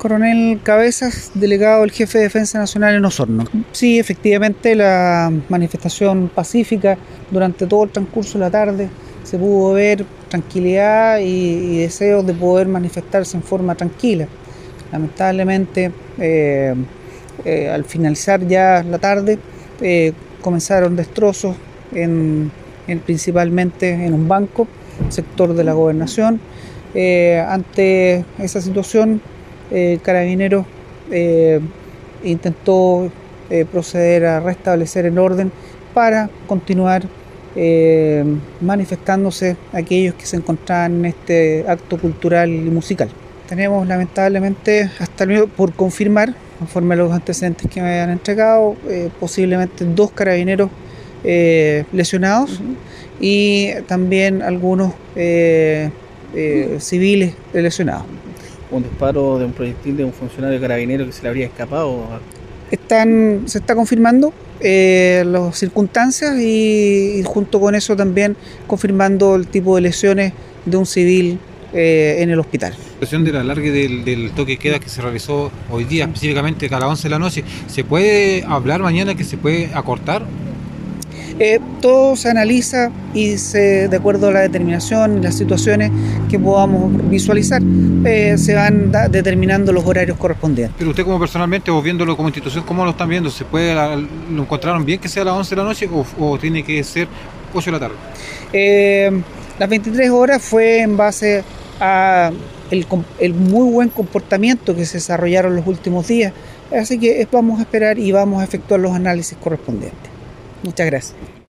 Coronel Cabezas, delegado del jefe de Defensa Nacional en Osorno. Sí, efectivamente la manifestación pacífica durante todo el transcurso de la tarde se pudo ver tranquilidad y, y deseos de poder manifestarse en forma tranquila. Lamentablemente, eh, eh, al finalizar ya la tarde, eh, comenzaron destrozos en, en principalmente en un banco, sector de la gobernación. Ante esa situación, eh, Carabineros eh, intentó eh, proceder a restablecer el orden para continuar eh, manifestándose aquellos que se encontraban en este acto cultural y musical. Tenemos lamentablemente hasta el por confirmar, conforme a los antecedentes que me han entregado, posiblemente dos carabineros eh, lesionados y también algunos eh, eh, civiles lesionados. Un disparo de un proyectil de un funcionario carabinero que se le habría escapado. Están, se está confirmando eh, las circunstancias y, y junto con eso también confirmando el tipo de lesiones de un civil eh, en el hospital. La situación del alargue del, del toque de queda que se realizó hoy día, específicamente a las 11 de la noche, ¿se puede hablar mañana que se puede acortar? Eh, todo se analiza y se, de acuerdo a la determinación y las situaciones que podamos visualizar, eh, se van da- determinando los horarios correspondientes. Pero usted como personalmente o viéndolo como institución, ¿cómo lo están viendo? ¿Se puede, lo encontraron bien que sea a las 11 de la noche o, o tiene que ser 8 de la tarde? Eh, las 23 horas fue en base a el, muy buen comportamiento que se desarrollaron los últimos días, así que vamos a esperar y vamos a efectuar los análisis correspondientes. Muchas gracias.